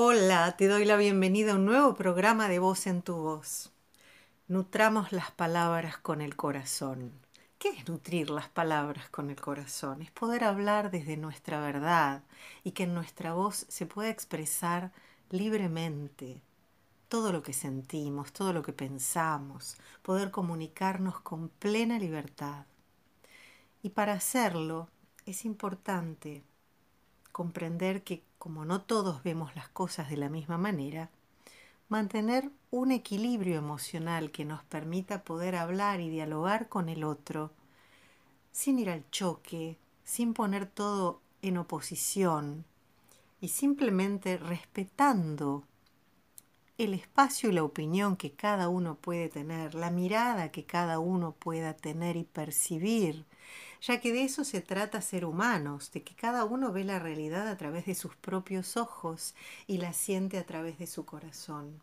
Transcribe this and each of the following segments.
Hola, te doy la bienvenida a un nuevo programa de Voz en tu Voz. Nutramos las palabras con el corazón. ¿Qué es nutrir las palabras con el corazón? Es poder hablar desde nuestra verdad y que en nuestra voz se pueda expresar libremente todo lo que sentimos, todo lo que pensamos, poder comunicarnos con plena libertad. Y para hacerlo es importante comprender que como no todos vemos las cosas de la misma manera, mantener un equilibrio emocional que nos permita poder hablar y dialogar con el otro sin ir al choque, sin poner todo en oposición y simplemente respetando el espacio y la opinión que cada uno puede tener, la mirada que cada uno pueda tener y percibir ya que de eso se trata ser humanos, de que cada uno ve la realidad a través de sus propios ojos y la siente a través de su corazón.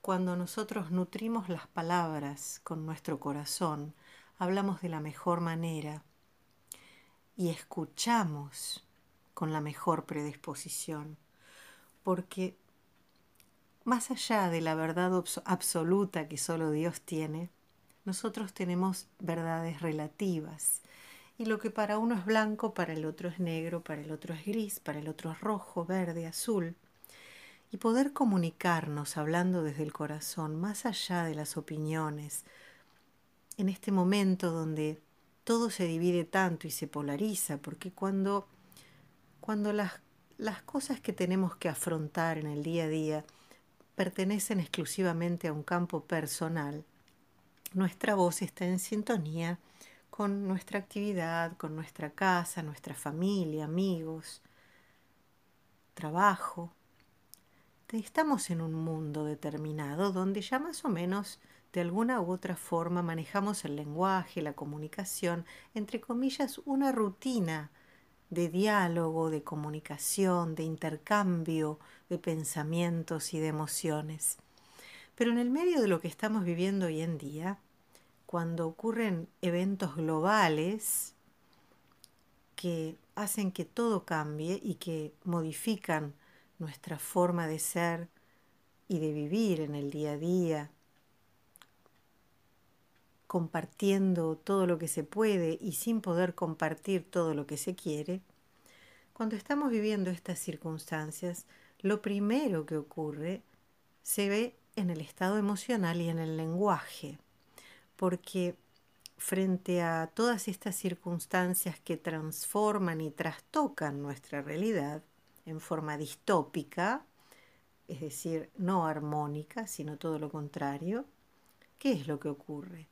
Cuando nosotros nutrimos las palabras con nuestro corazón, hablamos de la mejor manera y escuchamos con la mejor predisposición, porque más allá de la verdad absoluta que solo Dios tiene, nosotros tenemos verdades relativas. Y lo que para uno es blanco, para el otro es negro, para el otro es gris, para el otro es rojo, verde, azul. Y poder comunicarnos hablando desde el corazón, más allá de las opiniones, en este momento donde todo se divide tanto y se polariza, porque cuando, cuando las, las cosas que tenemos que afrontar en el día a día pertenecen exclusivamente a un campo personal, nuestra voz está en sintonía con nuestra actividad, con nuestra casa, nuestra familia, amigos, trabajo. Estamos en un mundo determinado donde ya más o menos de alguna u otra forma manejamos el lenguaje, la comunicación, entre comillas, una rutina de diálogo, de comunicación, de intercambio de pensamientos y de emociones. Pero en el medio de lo que estamos viviendo hoy en día, cuando ocurren eventos globales que hacen que todo cambie y que modifican nuestra forma de ser y de vivir en el día a día, compartiendo todo lo que se puede y sin poder compartir todo lo que se quiere, cuando estamos viviendo estas circunstancias, lo primero que ocurre se ve en el estado emocional y en el lenguaje, porque frente a todas estas circunstancias que transforman y trastocan nuestra realidad en forma distópica, es decir, no armónica, sino todo lo contrario, ¿qué es lo que ocurre?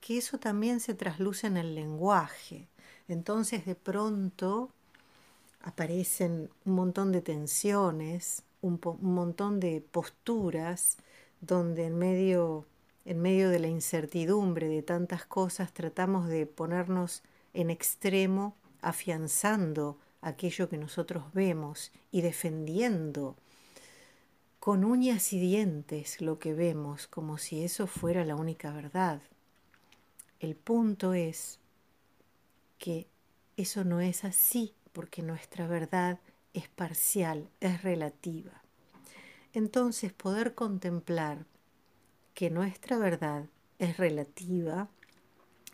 Que eso también se trasluce en el lenguaje. Entonces de pronto aparecen un montón de tensiones, un, un montón de posturas donde en medio, en medio de la incertidumbre de tantas cosas tratamos de ponernos en extremo afianzando aquello que nosotros vemos y defendiendo con uñas y dientes lo que vemos como si eso fuera la única verdad. El punto es que eso no es así porque nuestra verdad es parcial, es relativa entonces poder contemplar que nuestra verdad es relativa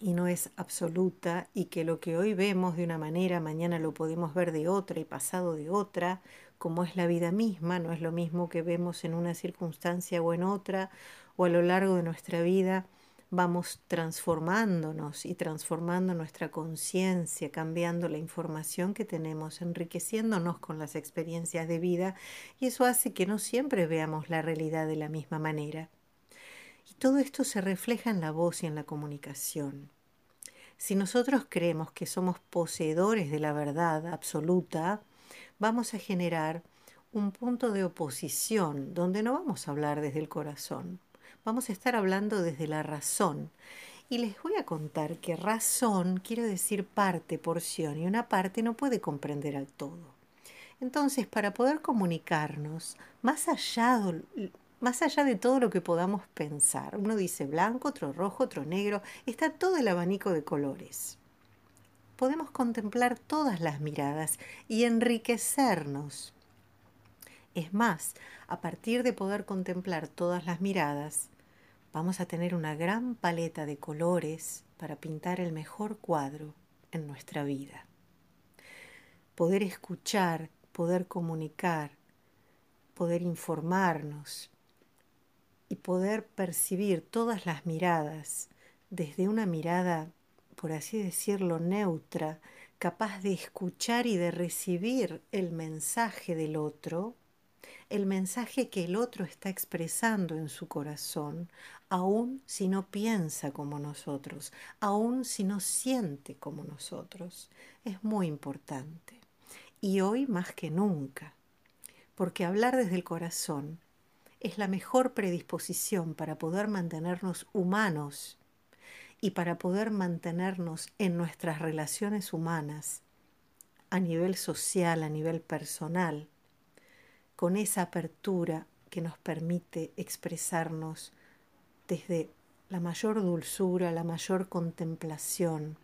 y no es absoluta y que lo que hoy vemos de una manera, mañana lo podemos ver de otra y pasado de otra, como es la vida misma, no es lo mismo que vemos en una circunstancia o en otra, o a lo largo de nuestra vida vamos transformándonos y transformando nuestra conciencia, cambiando la información que tenemos, enriqueciéndonos con las experiencias de vida y eso hace que no siempre veamos la realidad de la misma manera. Y todo esto se refleja en la voz y en la comunicación. Si nosotros creemos que somos poseedores de la verdad absoluta, vamos a generar un punto de oposición donde no vamos a hablar desde el corazón vamos a estar hablando desde la razón. Y les voy a contar que razón quiere decir parte, porción, y una parte no puede comprender al todo. Entonces, para poder comunicarnos, más allá, más allá de todo lo que podamos pensar, uno dice blanco, otro rojo, otro negro, está todo el abanico de colores. Podemos contemplar todas las miradas y enriquecernos Es más, a partir de poder contemplar todas las miradas, vamos a tener una gran paleta de colores para pintar el mejor cuadro en nuestra vida. Poder escuchar, poder comunicar, poder informarnos y poder percibir todas las miradas desde una mirada, por así decirlo, neutra, capaz de escuchar y de recibir el mensaje del otro, el mensaje que el otro está expresando en su corazón, aun si no piensa como nosotros, aun si no siente como nosotros, es muy importante. Y hoy más que nunca, porque hablar desde el corazón es la mejor predisposición para poder mantenernos humanos y para poder mantenernos en nuestras relaciones humanas a nivel social, a nivel personal, con esa apertura que nos permite expresarnos desde la mayor dulzura, la mayor contemplación,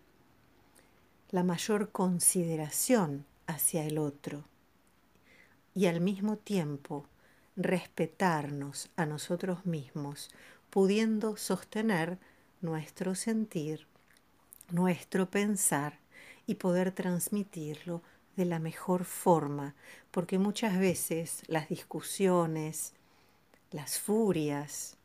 la mayor consideración hacia el otro y al mismo tiempo respetarnos a nosotros mismos, pudiendo sostener nuestro sentir, nuestro pensar y poder transmitirlo de la mejor forma, porque muchas veces las discusiones, las furias,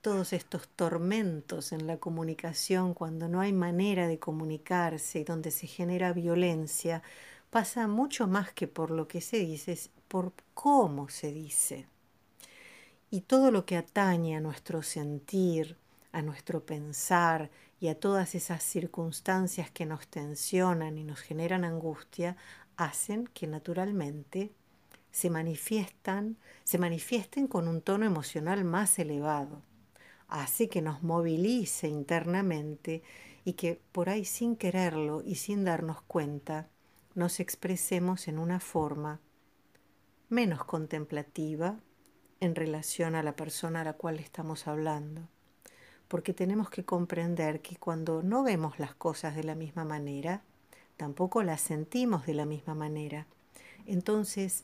todos estos tormentos en la comunicación, cuando no hay manera de comunicarse y donde se genera violencia, pasa mucho más que por lo que se dice, es por cómo se dice. Y todo lo que atañe a nuestro sentir, a nuestro pensar y a todas esas circunstancias que nos tensionan y nos generan angustia, hacen que naturalmente se manifiestan, se manifiesten con un tono emocional más elevado hace que nos movilice internamente y que por ahí sin quererlo y sin darnos cuenta nos expresemos en una forma menos contemplativa en relación a la persona a la cual estamos hablando. Porque tenemos que comprender que cuando no vemos las cosas de la misma manera, tampoco las sentimos de la misma manera. Entonces,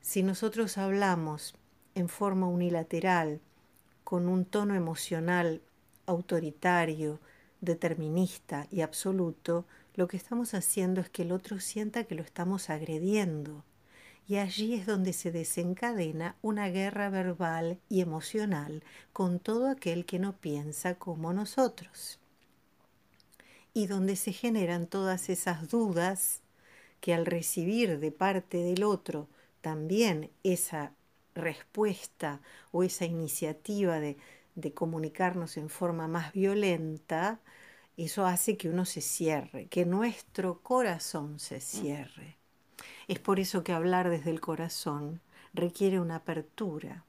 si nosotros hablamos en forma unilateral, con un tono emocional autoritario, determinista y absoluto, lo que estamos haciendo es que el otro sienta que lo estamos agrediendo. Y allí es donde se desencadena una guerra verbal y emocional con todo aquel que no piensa como nosotros. Y donde se generan todas esas dudas que al recibir de parte del otro también esa respuesta o esa iniciativa de, comunicarnos en forma más violenta, eso hace que uno se cierre, que nuestro corazón se cierre. Es por eso que hablar desde el corazón requiere una apertura,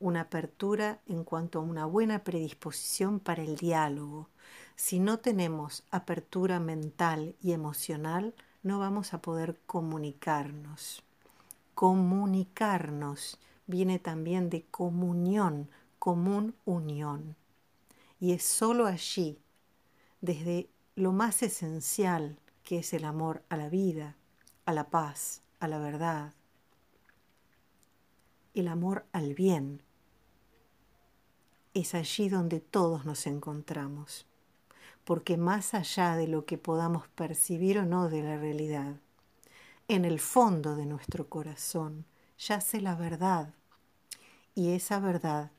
una apertura en cuanto a una buena predisposición para el diálogo. Si no tenemos apertura mental y emocional, no vamos a poder comunicarnos. Comunicarnos viene también de comunión, común unión. Y es sólo allí, desde lo más esencial que es el amor a la vida, a la paz, a la verdad, el amor al bien, es allí donde todos nos encontramos, porque más allá de lo que podamos percibir o no de la realidad, en el fondo de nuestro corazón yace la verdad y esa verdad,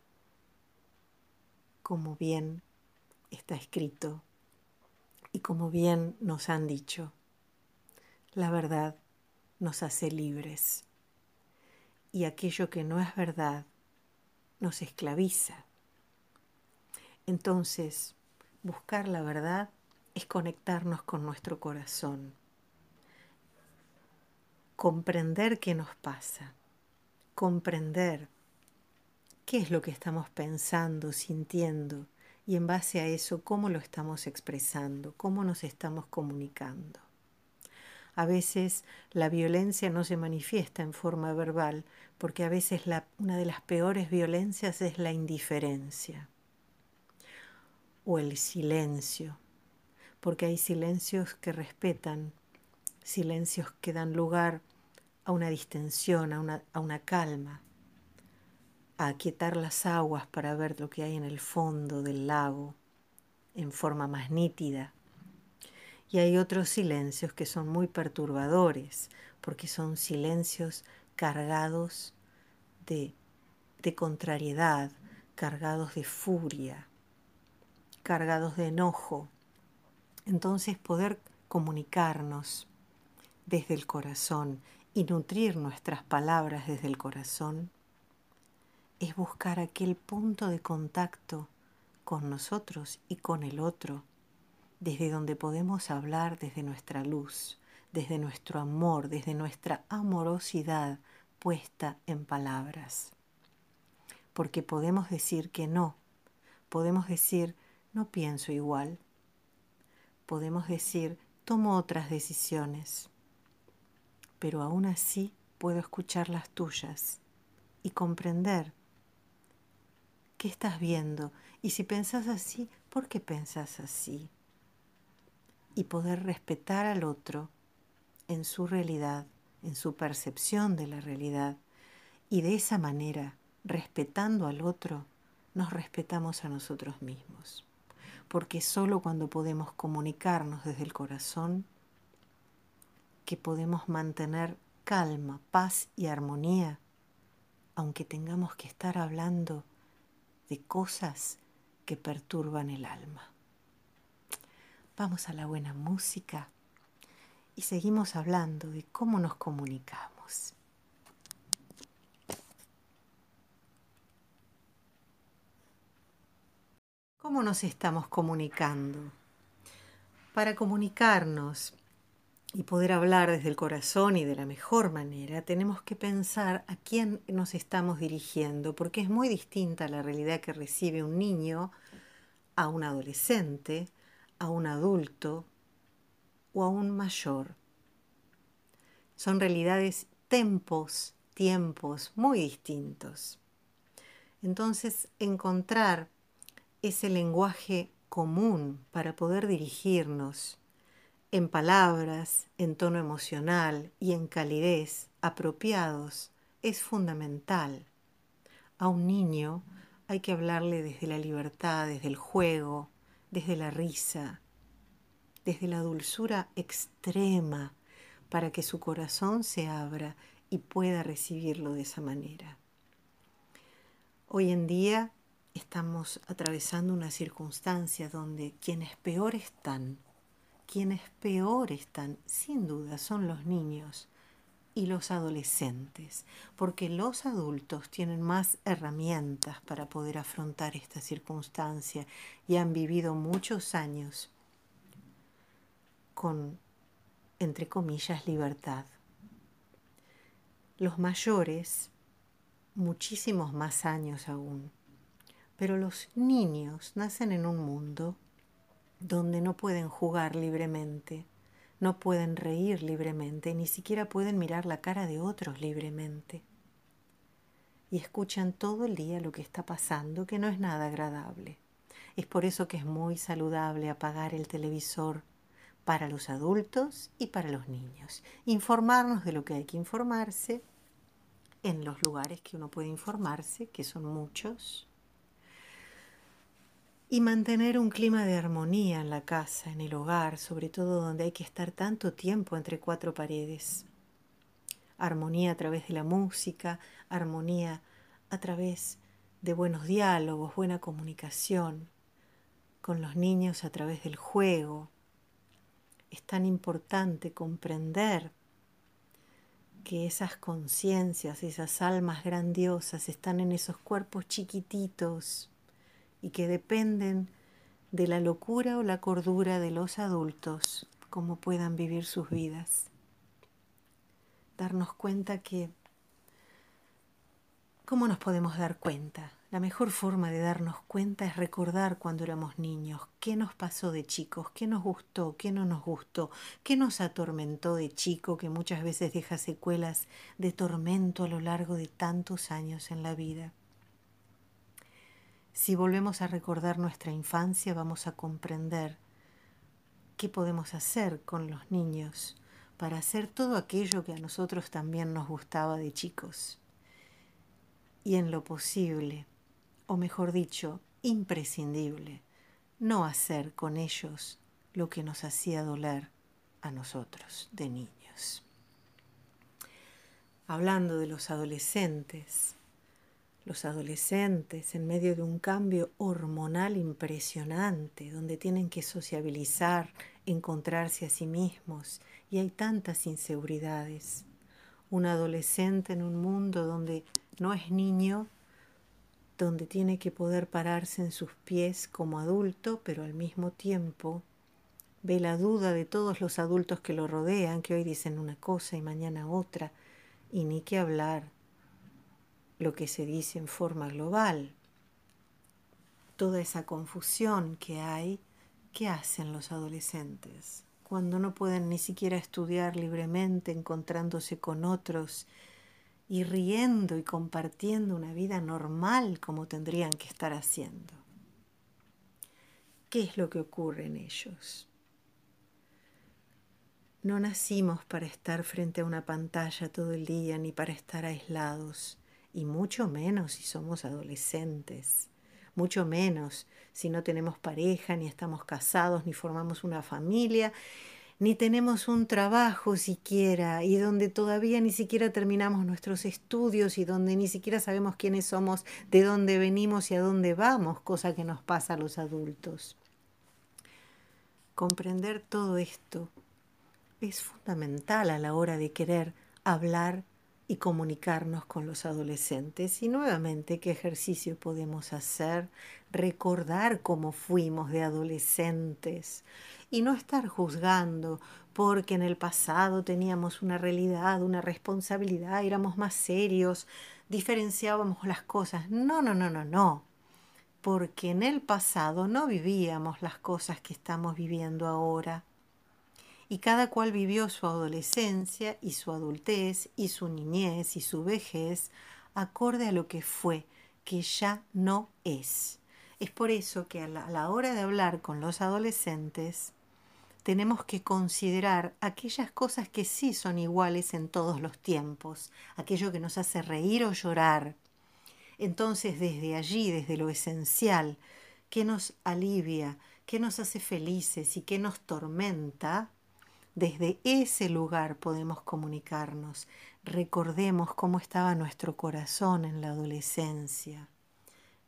como bien está escrito y como bien nos han dicho, la verdad nos hace libres y aquello que no es verdad nos esclaviza. Entonces, buscar la verdad es conectarnos con nuestro corazón, comprender qué nos pasa, comprender qué es lo que estamos pensando, sintiendo y en base a eso cómo lo estamos expresando, cómo nos estamos comunicando. A veces la violencia no se manifiesta en forma verbal porque a veces una de las peores violencias es la indiferencia o el silencio, porque hay silencios que respetan, silencios que dan lugar a una distensión, a una calma a aquietar las aguas para ver lo que hay en el fondo del lago en forma más nítida. Y hay otros silencios que son muy perturbadores, porque son silencios cargados de, de contrariedad, cargados de furia, cargados de enojo. Entonces poder comunicarnos desde el corazón y nutrir nuestras palabras desde el corazón es buscar aquel punto de contacto con nosotros y con el otro, desde donde podemos hablar desde nuestra luz, desde nuestro amor, desde nuestra amorosidad puesta en palabras. Porque podemos decir que no, podemos decir no pienso igual, podemos decir tomo otras decisiones, pero aún así puedo escuchar las tuyas y comprender ¿Qué estás viendo? Y si pensás así, ¿por qué pensás así? Y poder respetar al otro en su realidad, en su percepción de la realidad. Y de esa manera, respetando al otro, nos respetamos a nosotros mismos. Porque solo cuando podemos comunicarnos desde el corazón, que podemos mantener calma, paz y armonía, aunque tengamos que estar hablando de cosas que perturban el alma. Vamos a la buena música y seguimos hablando de cómo nos comunicamos. ¿Cómo nos estamos comunicando? Para comunicarnos y poder hablar desde el corazón y de la mejor manera, tenemos que pensar a quién nos estamos dirigiendo, porque es muy distinta la realidad que recibe un niño a un adolescente, a un adulto o a un mayor. Son realidades, tempos, tiempos muy distintos. Entonces, encontrar ese lenguaje común para poder dirigirnos en palabras, en tono emocional y en calidez apropiados es fundamental. A un niño hay que hablarle desde la libertad, desde el juego, desde la risa, desde la dulzura extrema, para que su corazón se abra y pueda recibirlo de esa manera. Hoy en día estamos atravesando una circunstancia donde quienes peor están quienes peor están, sin duda, son los niños y los adolescentes, porque los adultos tienen más herramientas para poder afrontar esta circunstancia y han vivido muchos años con, entre comillas, libertad. Los mayores, muchísimos más años aún, pero los niños nacen en un mundo donde no pueden jugar libremente, no pueden reír libremente, ni siquiera pueden mirar la cara de otros libremente. Y escuchan todo el día lo que está pasando, que no es nada agradable. Es por eso que es muy saludable apagar el televisor para los adultos y para los niños. Informarnos de lo que hay que informarse en los lugares que uno puede informarse, que son muchos, y mantener un clima de armonía en la casa, en el hogar, sobre todo donde hay que estar tanto tiempo entre cuatro paredes. Armonía a través de la música, armonía a través de buenos diálogos, buena comunicación, con los niños a través del juego. Es tan importante comprender que esas conciencias, esas almas grandiosas están en esos cuerpos chiquititos y que dependen de la locura o la cordura de los adultos, cómo puedan vivir sus vidas. Darnos cuenta que, ¿cómo nos podemos dar cuenta? La mejor forma de darnos cuenta es recordar cuando éramos niños, qué nos pasó de chicos, qué nos gustó, qué no nos gustó, qué nos atormentó de chico, que muchas veces deja secuelas de tormento a lo largo de tantos años en la vida. Si volvemos a recordar nuestra infancia, vamos a comprender qué podemos hacer con los niños para hacer todo aquello que a nosotros también nos gustaba de chicos. y en lo posible, o mejor dicho, imprescindible, no hacer con ellos lo que nos hacía doler a nosotros de niños. Hablando de los adolescentes, los adolescentes en medio de un cambio hormonal impresionante, donde tienen que sociabilizar, encontrarse a sí mismos, y hay tantas inseguridades. Un adolescente en un mundo donde no es niño, donde tiene que poder pararse en sus pies como adulto, pero al mismo tiempo ve la duda de todos los adultos que lo rodean, que hoy dicen una cosa y mañana otra, y ni qué hablar lo que se dice en forma global. Toda esa confusión que hay, ¿qué hacen los adolescentes? Cuando no pueden ni siquiera estudiar libremente, encontrándose con otros y riendo y compartiendo una vida normal como tendrían que estar haciendo. ¿Qué es lo que ocurre en ellos? No nacimos para estar frente a una pantalla todo el día ni para estar aislados y mucho menos si somos adolescentes, mucho menos si no tenemos pareja, ni estamos casados, ni formamos una familia, ni tenemos un trabajo siquiera, y donde todavía ni siquiera terminamos nuestros estudios y donde ni siquiera sabemos quiénes somos, de dónde venimos y a dónde vamos, cosa que nos pasa a los adultos. Comprender todo esto es fundamental a la hora de querer hablar y comunicarnos con los adolescentes. Y nuevamente, ¿qué ejercicio podemos hacer? Recordar cómo fuimos de adolescentes y no estar juzgando porque en el pasado teníamos una realidad, una responsabilidad, éramos más serios, diferenciábamos las cosas. No, no, no, no, no. Porque en el pasado no vivíamos las cosas que estamos viviendo ahora y cada cual vivió su adolescencia y su adultez y su niñez y su vejez acorde a lo que fue, que ya no es. Es por eso que a la, hora de hablar con los adolescentes tenemos que considerar aquellas cosas que sí son iguales en todos los tiempos, aquello que nos hace reír o llorar. Entonces desde allí, desde lo esencial, que nos alivia, que nos hace felices y que nos tormenta, desde ese lugar podemos comunicarnos. Recordemos cómo estaba nuestro corazón en la adolescencia.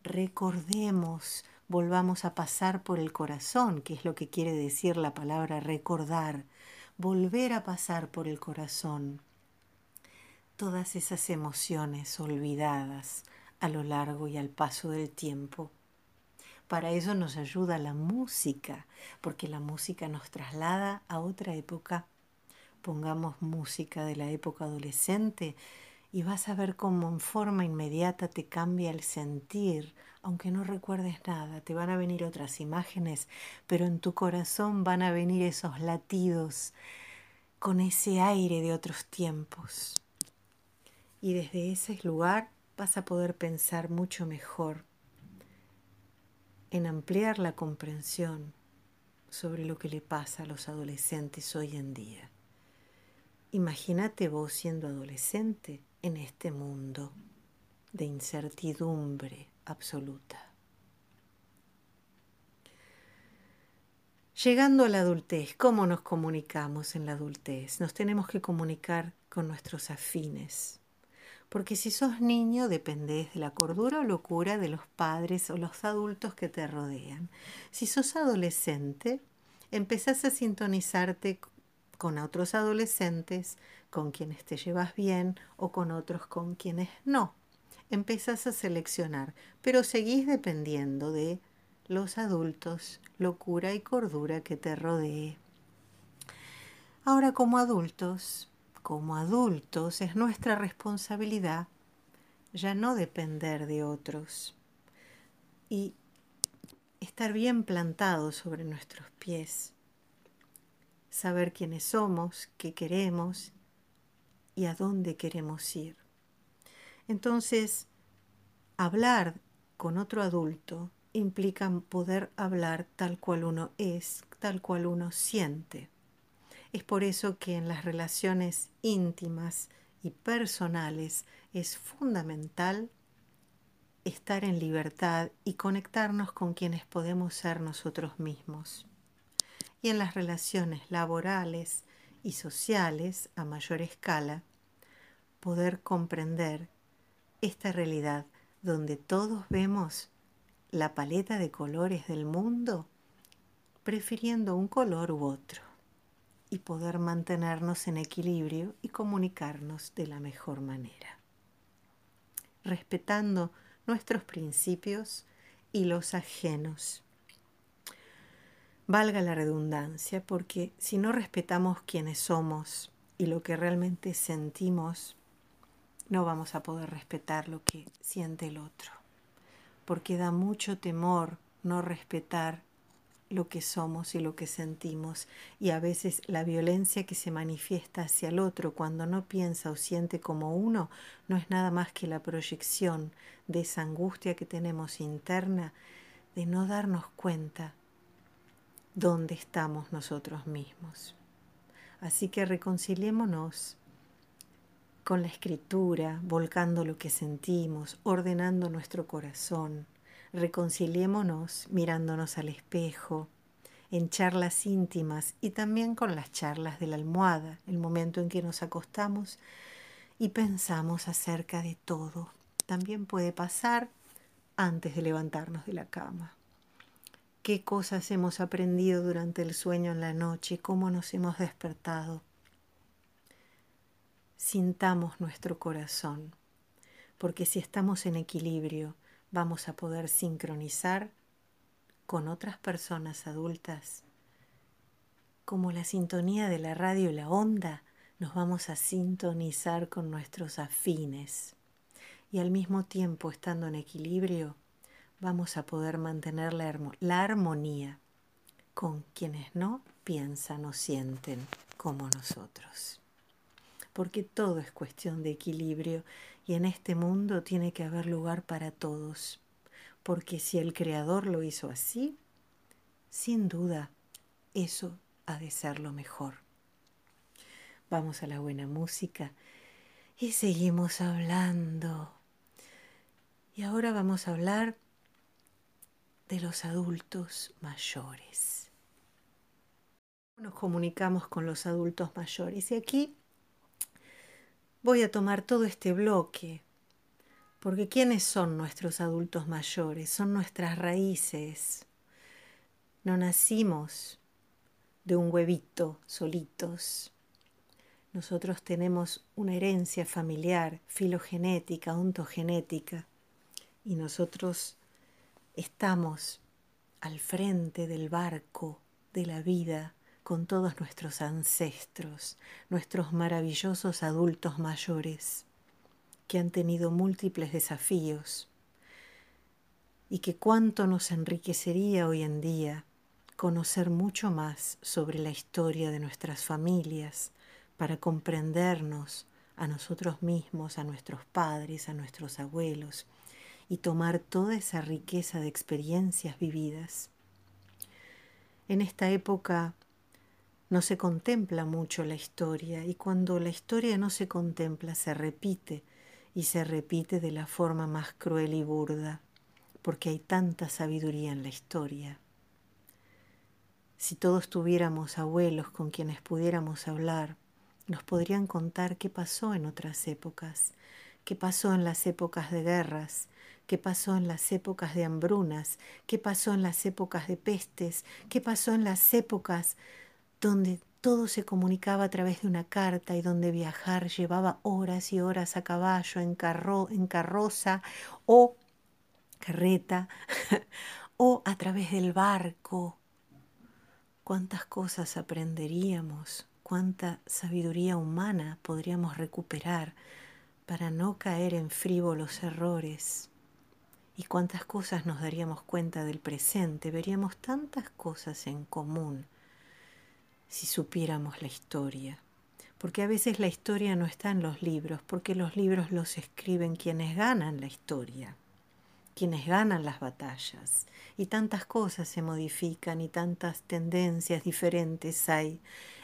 Recordemos, volvamos a pasar por el corazón, que es lo que quiere decir la palabra recordar. Volver a pasar por el corazón. Todas esas emociones olvidadas a lo largo y al paso del tiempo para eso nos ayuda la música, porque la música nos traslada a otra época. Pongamos música de la época adolescente y vas a ver cómo en forma inmediata te cambia el sentir, aunque no recuerdes nada, te van a venir otras imágenes, pero en tu corazón van a venir esos latidos con ese aire de otros tiempos. Y desde ese lugar vas a poder pensar mucho mejor en ampliar la comprensión sobre lo que le pasa a los adolescentes hoy en día. Imagínate vos siendo adolescente en este mundo de incertidumbre absoluta. Llegando a la adultez, ¿cómo nos comunicamos en la adultez? Nos tenemos que comunicar con nuestros afines, porque si sos niño dependés de la cordura o locura de los padres o los adultos que te rodean. Si sos adolescente, empezás a sintonizarte con otros adolescentes, con quienes te llevas bien o con otros con quienes no. Empezás a seleccionar, pero seguís dependiendo de los adultos, locura y cordura que te rodee. Ahora como adultos como adultos es nuestra responsabilidad ya no depender de otros y estar bien plantados sobre nuestros pies, saber quiénes somos, qué queremos y a dónde queremos ir. Entonces, hablar con otro adulto implica poder hablar tal cual uno es, tal cual uno siente. Es por eso que en las relaciones íntimas y personales es fundamental estar en libertad y conectarnos con quienes podemos ser nosotros mismos. Y en las relaciones laborales y sociales a mayor escala, poder comprender esta realidad donde todos vemos la paleta de colores del mundo prefiriendo un color u otro y poder mantenernos en equilibrio y comunicarnos de la mejor manera, respetando nuestros principios y los ajenos. Valga la redundancia, porque si no respetamos quiénes somos y lo que realmente sentimos, no vamos a poder respetar lo que siente el otro, porque da mucho temor no respetar lo que somos y lo que sentimos y a veces la violencia que se manifiesta hacia el otro cuando no piensa o siente como uno no es nada más que la proyección de esa angustia que tenemos interna de no darnos cuenta dónde estamos nosotros mismos. Así que reconciliémonos con la escritura, volcando lo que sentimos, ordenando nuestro corazón, reconciliémonos mirándonos al espejo, en charlas íntimas y también con las charlas de la almohada, el momento en que nos acostamos y pensamos acerca de todo. También puede pasar antes de levantarnos de la cama. ¿Qué cosas hemos aprendido durante el sueño en la noche? ¿Cómo nos hemos despertado? Sintamos nuestro corazón, porque si estamos en equilibrio, vamos a poder sincronizar con otras personas adultas. Como la sintonía de la radio y la onda, nos vamos a sintonizar con nuestros afines. Y al mismo tiempo, estando en equilibrio, vamos a poder mantener la, la armonía con quienes no piensan o sienten como nosotros. Porque todo es cuestión de equilibrio y en este mundo tiene que haber lugar para todos, porque si el Creador lo hizo así, sin duda eso ha de ser lo mejor. Vamos a la buena música y seguimos hablando. Y ahora vamos a hablar de los adultos mayores. Nos comunicamos con los adultos mayores y aquí voy a tomar todo este bloque, porque ¿quiénes son nuestros adultos mayores? Son nuestras raíces. No nacimos de un huevito solitos. Nosotros tenemos una herencia familiar, filogenética, ontogenética, y nosotros estamos al frente del barco de la vida con todos nuestros ancestros, nuestros maravillosos adultos mayores, que han tenido múltiples desafíos, y que cuánto nos enriquecería hoy en día conocer mucho más sobre la historia de nuestras familias para comprendernos a nosotros mismos, a nuestros padres, a nuestros abuelos, y tomar toda esa riqueza de experiencias vividas. En esta época no se contempla mucho la historia y cuando la historia no se contempla se repite y se repite de la forma más cruel y burda, porque hay tanta sabiduría en la historia. Si todos tuviéramos abuelos con quienes pudiéramos hablar, nos podrían contar qué pasó en otras épocas, qué pasó en las épocas de guerras, qué pasó en las épocas de hambrunas, qué pasó en las épocas de pestes, qué pasó en las épocas donde todo se comunicaba a través de una carta y donde viajar llevaba horas y horas a caballo, en, carro, en carroza o carreta, o a través del barco. Cuántas cosas aprenderíamos, cuánta sabiduría humana podríamos recuperar para no caer en frívolos errores. Y cuántas cosas nos daríamos cuenta del presente, veríamos tantas cosas en común si supiéramos la historia. Porque a veces la historia no está en los libros, porque los libros los escriben quienes ganan la historia, quienes ganan las batallas. Y tantas cosas se modifican y tantas tendencias diferentes hay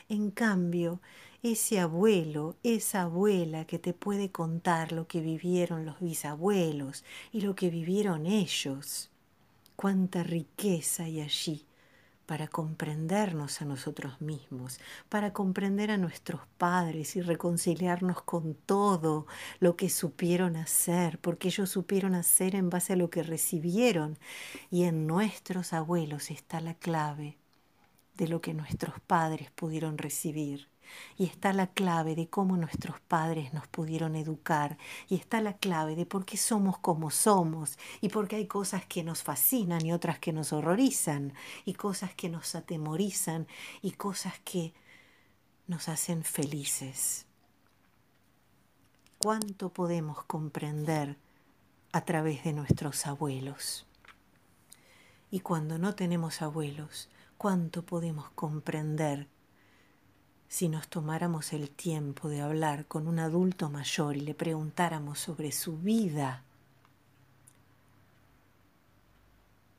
En cambio, ese abuelo, esa abuela que te puede contar lo que vivieron los bisabuelos y lo que vivieron ellos, cuánta riqueza hay allí para comprendernos a nosotros mismos, para comprender a nuestros padres y reconciliarnos con todo lo que supieron hacer, porque ellos supieron hacer en base a lo que recibieron. Y en nuestros abuelos está la clave de lo que nuestros padres pudieron recibir. Y está la clave de cómo nuestros padres nos pudieron educar. Y está la clave de por qué somos como somos. Y por qué hay cosas que nos fascinan y otras que nos horrorizan. Y cosas que nos atemorizan y cosas que nos hacen felices. ¿Cuánto podemos comprender a través de nuestros abuelos? Y cuando no tenemos abuelos, ¿cuánto podemos comprender si nos tomáramos el tiempo de hablar con un adulto mayor y le preguntáramos sobre su vida.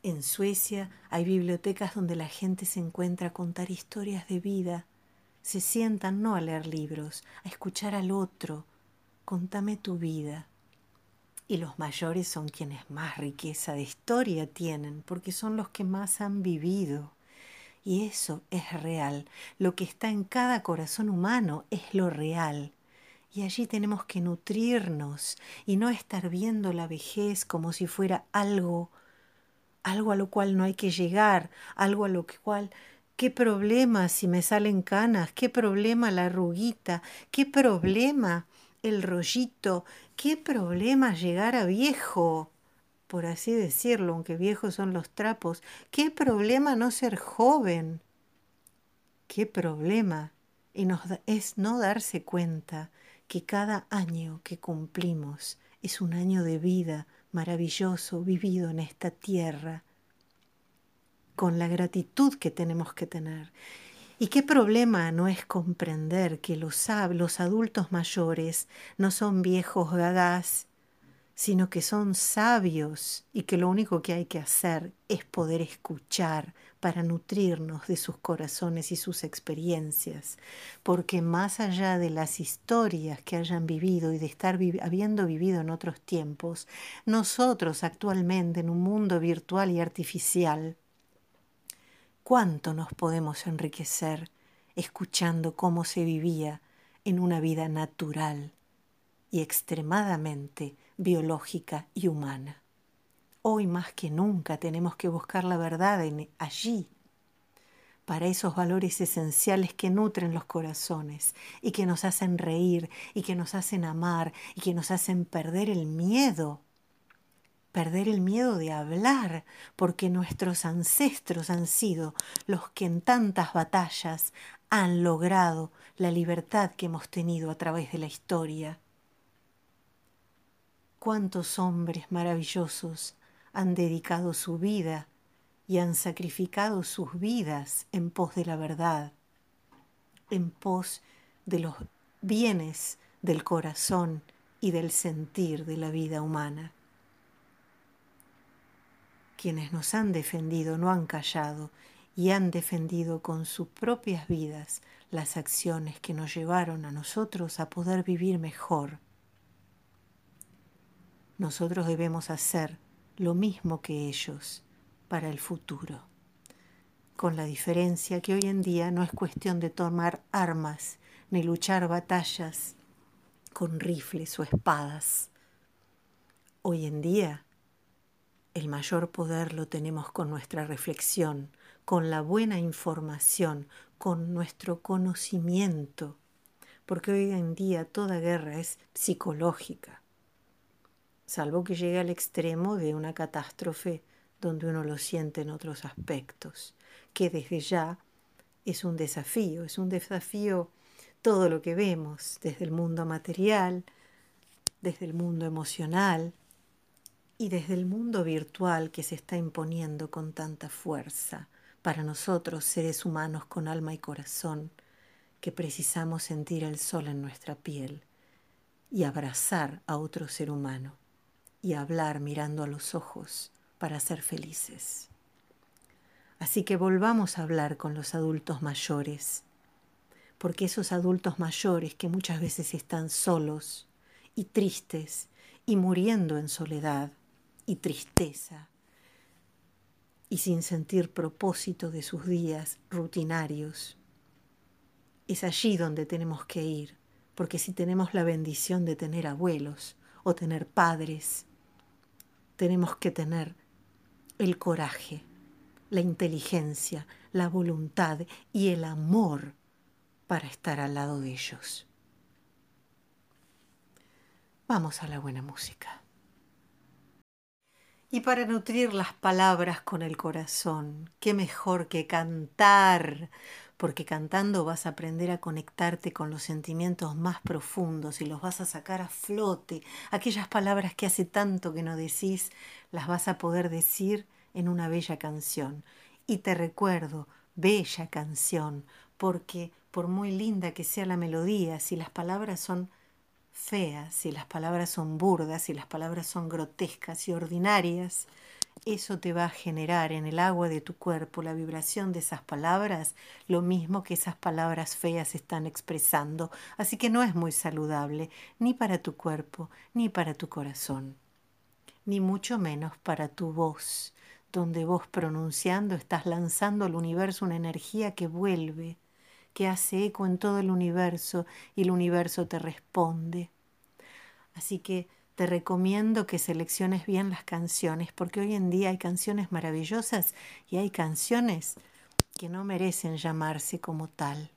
En Suecia hay bibliotecas donde la gente se encuentra a contar historias de vida. Se sientan no a leer libros, a escuchar al otro. Contame tu vida. Y los mayores son quienes más riqueza de historia tienen, porque son los que más han vivido. Y eso es real. Lo que está en cada corazón humano es lo real. Y allí tenemos que nutrirnos y no estar viendo la vejez como si fuera algo, algo a lo cual no hay que llegar, algo a lo cual ¿Qué problema si me salen canas? ¿Qué problema la arruguita? ¿Qué problema el rollito? ¿Qué problema llegar a viejo? Por así decirlo, aunque viejos son los trapos, qué problema no ser joven. Qué problema es no darse cuenta que cada año que cumplimos es un año de vida maravilloso vivido en esta tierra, con la gratitud que tenemos que tener. Y qué problema no es comprender que los, los adultos mayores no son viejos gagás sino que son sabios y que lo único que hay que hacer es poder escuchar para nutrirnos de sus corazones y sus experiencias, porque más allá de las historias que hayan vivido y de estar habiendo vivido en otros tiempos, nosotros actualmente en un mundo virtual y artificial, ¿cuánto nos podemos enriquecer escuchando cómo se vivía en una vida natural y extremadamente biológica y humana. Hoy más que nunca tenemos que buscar la verdad en allí, para esos valores esenciales que nutren los corazones y que nos hacen reír y que nos hacen amar y que nos hacen perder el miedo, perder el miedo de hablar, porque nuestros ancestros han sido los que en tantas batallas han logrado la libertad que hemos tenido a través de la historia cuántos hombres maravillosos han dedicado su vida y han sacrificado sus vidas en pos de la verdad, en pos de los bienes del corazón y del sentir de la vida humana. Quienes nos han defendido no han callado y han defendido con sus propias vidas las acciones que nos llevaron a nosotros a poder vivir mejor nosotros debemos hacer lo mismo que ellos para el futuro, con la diferencia que hoy en día no es cuestión de tomar armas ni luchar batallas con rifles o espadas. Hoy en día el mayor poder lo tenemos con nuestra reflexión, con la buena información, con nuestro conocimiento, porque hoy en día toda guerra es psicológica salvo que llegue al extremo de una catástrofe donde uno lo siente en otros aspectos, que desde ya es un desafío, es un desafío todo lo que vemos, desde el mundo material, desde el mundo emocional y desde el mundo virtual que se está imponiendo con tanta fuerza para nosotros, seres humanos con alma y corazón, que precisamos sentir el sol en nuestra piel y abrazar a otro ser humano y hablar mirando a los ojos para ser felices. Así que volvamos a hablar con los adultos mayores, porque esos adultos mayores que muchas veces están solos y tristes y muriendo en soledad y tristeza y sin sentir propósito de sus días rutinarios, es allí donde tenemos que ir, porque si tenemos la bendición de tener abuelos o tener padres, tenemos que tener el coraje, la inteligencia, la voluntad y el amor para estar al lado de ellos. Vamos a la buena música. Y para nutrir las palabras con el corazón, qué mejor que cantar, porque cantando vas a aprender a conectarte con los sentimientos más profundos y los vas a sacar a flote. Aquellas palabras que hace tanto que no decís, las vas a poder decir en una bella canción. Y te recuerdo, bella canción, porque por muy linda que sea la melodía, si las palabras son feas, si las palabras son burdas, si las palabras son grotescas y ordinarias, eso te va a generar en el agua de tu cuerpo la vibración de esas palabras, lo mismo que esas palabras feas están expresando. Así que no es muy saludable, ni para tu cuerpo, ni para tu corazón, ni mucho menos para tu voz, donde vos pronunciando estás lanzando al universo una energía que vuelve, que hace eco en todo el universo y el universo te responde. Así que te recomiendo que selecciones bien las canciones, porque hoy en día hay canciones maravillosas y hay canciones que no merecen llamarse como tal.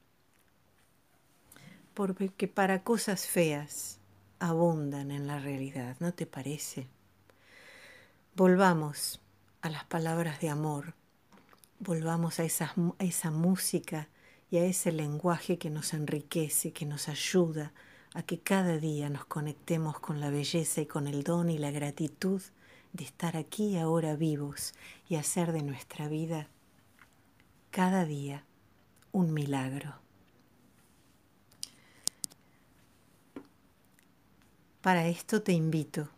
Porque para cosas feas abundan en la realidad, ¿no te parece? Volvamos a las palabras de amor, volvamos a esa, esa música y a ese lenguaje que nos enriquece, que nos ayuda a que cada día nos conectemos con la belleza y con el don y la gratitud de estar aquí ahora vivos y hacer de nuestra vida cada día un milagro. Para esto te invito,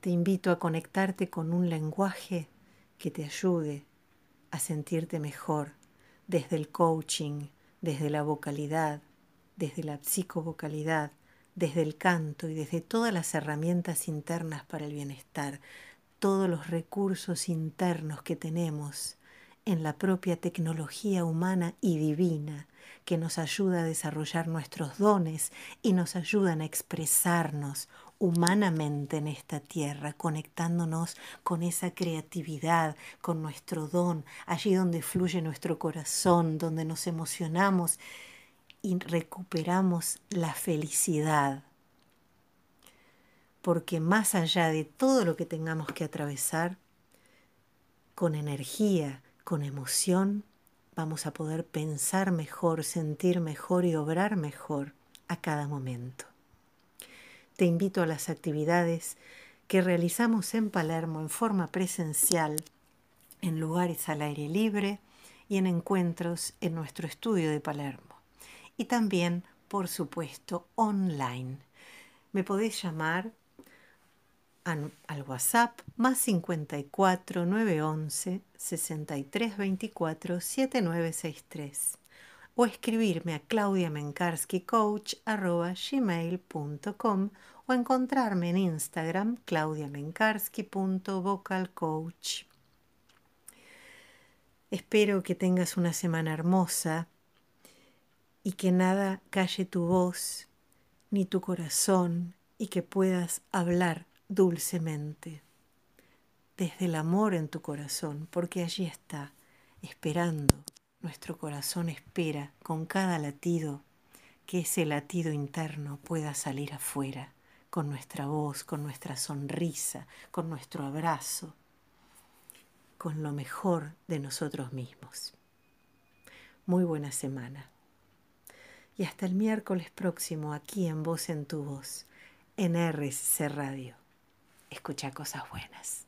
te invito a conectarte con un lenguaje que te ayude a sentirte mejor desde el coaching, desde la vocalidad, desde la psicovocalidad, desde el canto y desde todas las herramientas internas para el bienestar, todos los recursos internos que tenemos en la propia tecnología humana y divina que nos ayuda a desarrollar nuestros dones y nos ayudan a expresarnos humanamente en esta tierra, conectándonos con esa creatividad, con nuestro don, allí donde fluye nuestro corazón, donde nos emocionamos y recuperamos la felicidad. Porque más allá de todo lo que tengamos que atravesar, con energía, con emoción, vamos a poder pensar mejor, sentir mejor y obrar mejor a cada momento. Te invito a las actividades que realizamos en Palermo en forma presencial, en lugares al aire libre y en encuentros en nuestro estudio de Palermo y también, por supuesto, online. Me podéis llamar al WhatsApp más 54 911 63 24 7963 o escribirme a claudiamenkarskycoach.gmail.com o encontrarme en Instagram claudiamenkarsky.vocalcoach. Espero que tengas una semana hermosa y que nada calle tu voz ni tu corazón y que puedas hablar dulcemente desde el amor en tu corazón, porque allí está, esperando. Nuestro corazón espera con cada latido que ese latido interno pueda salir afuera, con nuestra voz, con nuestra sonrisa, con nuestro abrazo, con lo mejor de nosotros mismos. Muy buena semana y hasta el miércoles próximo aquí en Voz en tu Voz, en RCC Radio. Escucha cosas buenas.